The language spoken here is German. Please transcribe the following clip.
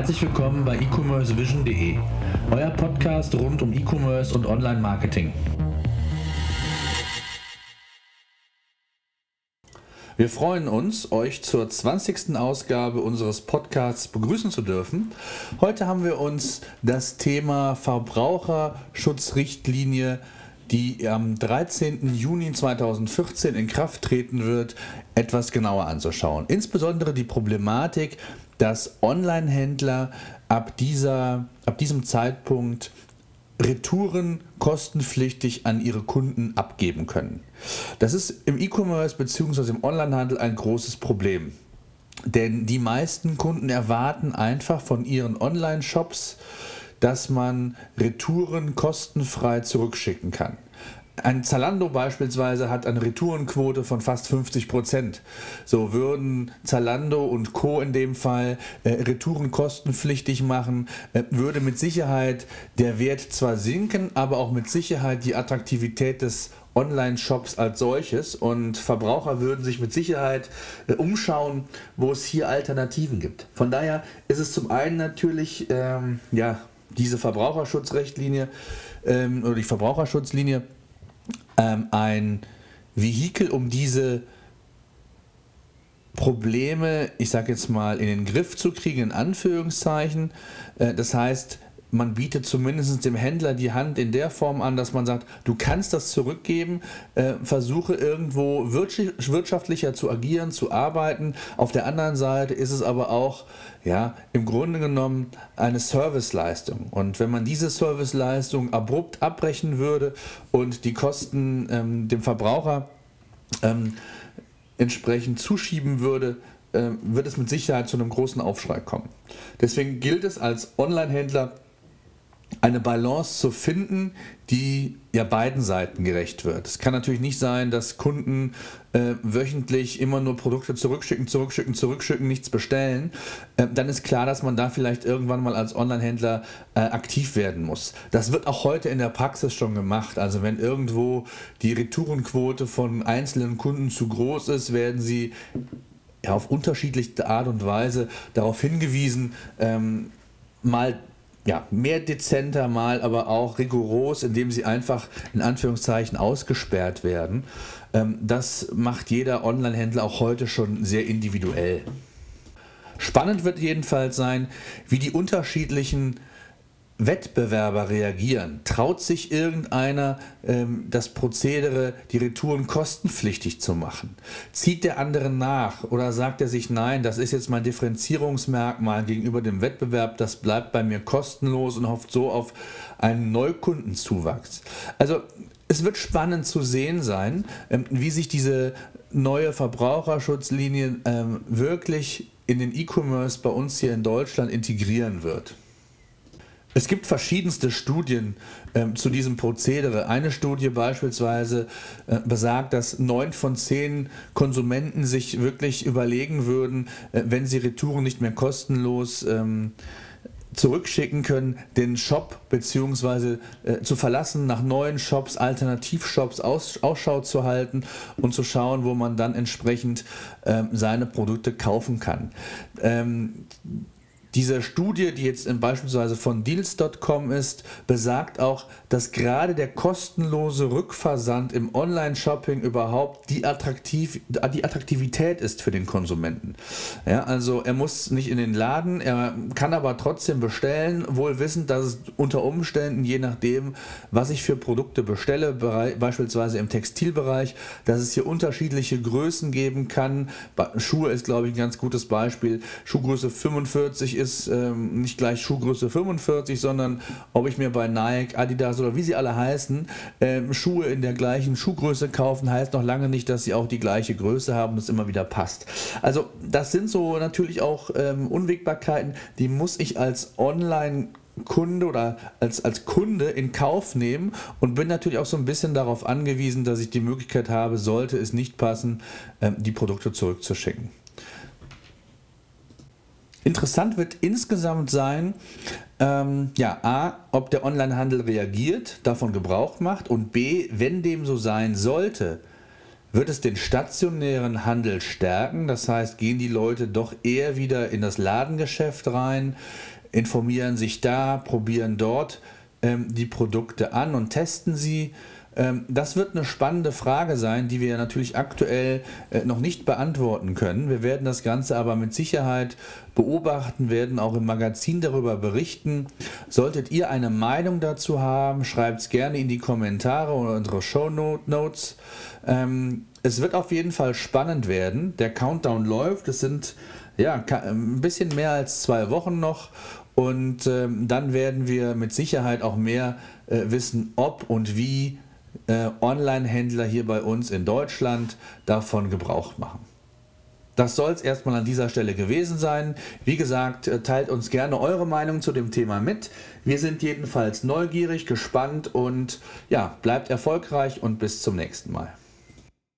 Herzlich willkommen bei e-commercevision.de, euer Podcast rund um E-Commerce und Online-Marketing. Wir freuen uns, euch zur 20. Ausgabe unseres Podcasts begrüßen zu dürfen. Heute haben wir uns das Thema Verbraucherschutzrichtlinie, die am 13. Juni 2014 in Kraft treten wird, etwas genauer anzuschauen. Insbesondere die Problematik, dass Online-Händler ab, ab diesem Zeitpunkt Retouren kostenpflichtig an ihre Kunden abgeben können. Das ist im E-Commerce bzw. im Onlinehandel ein großes Problem. Denn die meisten Kunden erwarten einfach von ihren Online-Shops, dass man Retouren kostenfrei zurückschicken kann. Ein Zalando beispielsweise hat eine Retourenquote von fast 50 Prozent. So würden Zalando und Co. in dem Fall äh, Retouren kostenpflichtig machen, äh, würde mit Sicherheit der Wert zwar sinken, aber auch mit Sicherheit die Attraktivität des Online-Shops als solches und Verbraucher würden sich mit Sicherheit äh, umschauen, wo es hier Alternativen gibt. Von daher ist es zum einen natürlich ähm, ja, diese Verbraucherschutzrechtlinie ähm, oder die Verbraucherschutzlinie ähm, ein Vehikel, um diese Probleme, ich sage jetzt mal, in den Griff zu kriegen, in Anführungszeichen. Äh, das heißt, man bietet zumindest dem Händler die Hand in der Form an, dass man sagt, du kannst das zurückgeben, äh, versuche irgendwo wirtschaftlicher zu agieren, zu arbeiten. Auf der anderen Seite ist es aber auch ja, im Grunde genommen eine Serviceleistung. Und wenn man diese Serviceleistung abrupt abbrechen würde und die Kosten ähm, dem Verbraucher ähm, entsprechend zuschieben würde, äh, wird es mit Sicherheit zu einem großen Aufschrei kommen. Deswegen gilt es als Online-Händler, eine Balance zu finden, die ja beiden Seiten gerecht wird. Es kann natürlich nicht sein, dass Kunden äh, wöchentlich immer nur Produkte zurückschicken, zurückschicken, zurückschicken, nichts bestellen. Äh, dann ist klar, dass man da vielleicht irgendwann mal als Online-Händler äh, aktiv werden muss. Das wird auch heute in der Praxis schon gemacht. Also wenn irgendwo die Retourenquote von einzelnen Kunden zu groß ist, werden sie ja, auf unterschiedlichste Art und Weise darauf hingewiesen, ähm, mal ja, mehr dezenter mal, aber auch rigoros, indem sie einfach in Anführungszeichen ausgesperrt werden. Ähm, das macht jeder Online-Händler auch heute schon sehr individuell. Spannend wird jedenfalls sein, wie die unterschiedlichen Wettbewerber reagieren? Traut sich irgendeiner ähm, das Prozedere, die Retouren kostenpflichtig zu machen? Zieht der andere nach oder sagt er sich, nein, das ist jetzt mein Differenzierungsmerkmal gegenüber dem Wettbewerb, das bleibt bei mir kostenlos und hofft so auf einen Neukundenzuwachs? Also es wird spannend zu sehen sein, ähm, wie sich diese neue Verbraucherschutzlinie ähm, wirklich in den E-Commerce bei uns hier in Deutschland integrieren wird. Es gibt verschiedenste Studien ähm, zu diesem Prozedere. Eine Studie beispielsweise äh, besagt, dass neun von zehn Konsumenten sich wirklich überlegen würden, äh, wenn sie Retouren nicht mehr kostenlos ähm, zurückschicken können, den Shop bzw. Äh, zu verlassen, nach neuen Shops, Alternativshops aus, Ausschau zu halten und zu schauen, wo man dann entsprechend ähm, seine Produkte kaufen kann. Ähm, diese Studie, die jetzt beispielsweise von Deals.com ist, besagt auch, dass gerade der kostenlose Rückversand im Online-Shopping überhaupt die, Attraktiv die Attraktivität ist für den Konsumenten. Ja, also er muss nicht in den Laden, er kann aber trotzdem bestellen, wohl wissend, dass es unter Umständen, je nachdem, was ich für Produkte bestelle, beispielsweise im Textilbereich, dass es hier unterschiedliche Größen geben kann. Schuhe ist, glaube ich, ein ganz gutes Beispiel. Schuhgröße 45 ist ähm, nicht gleich Schuhgröße 45, sondern ob ich mir bei Nike, Adidas oder wie sie alle heißen, ähm, Schuhe in der gleichen Schuhgröße kaufen, heißt noch lange nicht, dass sie auch die gleiche Größe haben und es immer wieder passt. Also das sind so natürlich auch ähm, Unwägbarkeiten, die muss ich als Online- Kunde oder als, als Kunde in Kauf nehmen und bin natürlich auch so ein bisschen darauf angewiesen, dass ich die Möglichkeit habe, sollte es nicht passen, ähm, die Produkte zurückzuschicken. Interessant wird insgesamt sein, ähm, ja, A, ob der Onlinehandel reagiert, davon Gebrauch macht und B, wenn dem so sein sollte, Wird es den stationären Handel stärken? Das heißt, gehen die Leute doch eher wieder in das Ladengeschäft rein, informieren sich da, probieren dort ähm, die Produkte an und testen sie? Ähm, das wird eine spannende Frage sein, die wir natürlich aktuell äh, noch nicht beantworten können. Wir werden das Ganze aber mit Sicherheit beobachten, werden auch im Magazin darüber berichten. Solltet ihr eine Meinung dazu haben, schreibt es gerne in die Kommentare oder unsere Show Notes. Ähm, es wird auf jeden Fall spannend werden. Der Countdown läuft. Es sind ja ein bisschen mehr als zwei Wochen noch. Und ähm, dann werden wir mit Sicherheit auch mehr äh, wissen, ob und wie äh, Online-Händler hier bei uns in Deutschland davon Gebrauch machen. Das soll es erstmal an dieser Stelle gewesen sein. Wie gesagt, äh, teilt uns gerne eure Meinung zu dem Thema mit. Wir sind jedenfalls neugierig, gespannt und ja, bleibt erfolgreich und bis zum nächsten Mal.